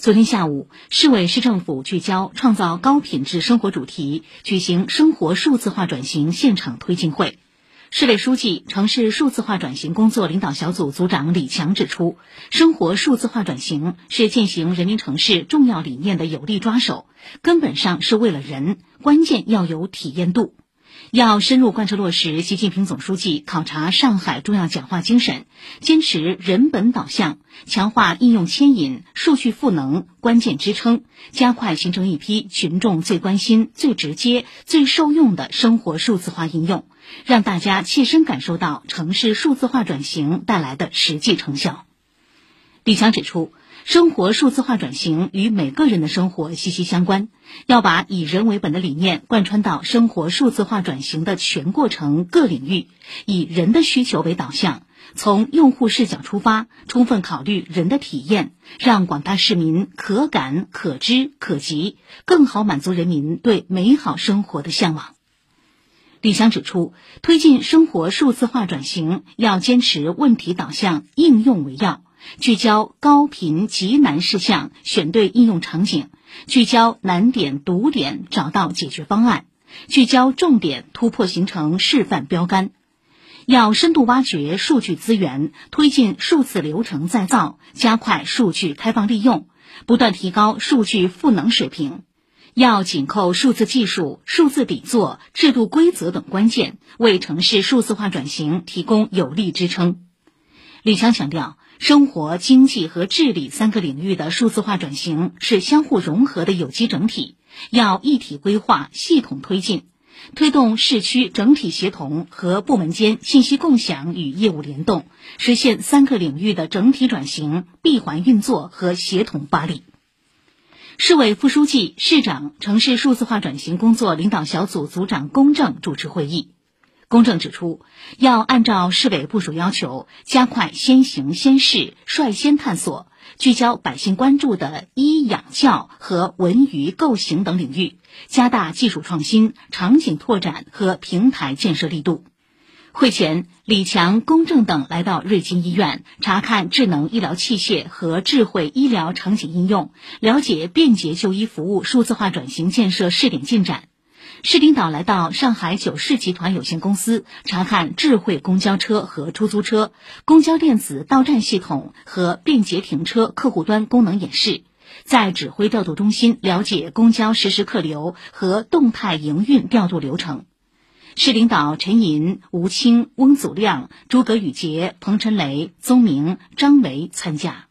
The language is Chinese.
昨天下午，市委市政府聚焦创造高品质生活主题，举行生活数字化转型现场推进会。市委书记、城市数字化转型工作领导小组组长李强指出，生活数字化转型是践行人民城市重要理念的有力抓手，根本上是为了人，关键要有体验度。要深入贯彻落实习近平总书记考察上海重要讲话精神，坚持人本导向，强化应用牵引、数据赋能、关键支撑，加快形成一批群众最关心、最直接、最受用的生活数字化应用，让大家切身感受到城市数字化转型带来的实际成效。李强指出。生活数字化转型与每个人的生活息息相关，要把以人为本的理念贯穿到生活数字化转型的全过程各领域，以人的需求为导向，从用户视角出发，充分考虑人的体验，让广大市民可感、可知、可及，更好满足人民对美好生活的向往。李强指出，推进生活数字化转型要坚持问题导向、应用为要。聚焦高频极难事项，选对应用场景；聚焦难点堵点，找到解决方案；聚焦重点突破，形成示范标杆。要深度挖掘数据资源，推进数字流程再造，加快数据开放利用，不断提高数据赋能水平。要紧扣数字技术、数字底座、制度规则等关键，为城市数字化转型提供有力支撑。李强强调。生活、经济和治理三个领域的数字化转型是相互融合的有机整体，要一体规划、系统推进，推动市区整体协同和部门间信息共享与业务联动，实现三个领域的整体转型、闭环运作和协同发力。市委副书记、市长、城市数字化转型工作领导小组组长龚正主持会议。公正指出，要按照市委部署要求，加快先行先试、率先探索，聚焦百姓关注的医养教和文娱构型等领域，加大技术创新、场景拓展和平台建设力度。会前，李强、公正等来到瑞金医院，查看智能医疗器械和智慧医疗场景应用，了解便捷就医服务数字化转型建设试点进展。市领导来到上海九世集团有限公司，查看智慧公交车和出租车、公交电子到站系统和便捷停车客户端功能演示，在指挥调度中心了解公交实时客流和动态营运调度流程。市领导陈寅、吴清、翁祖亮、诸葛宇杰、彭晨雷、宗明、张维参加。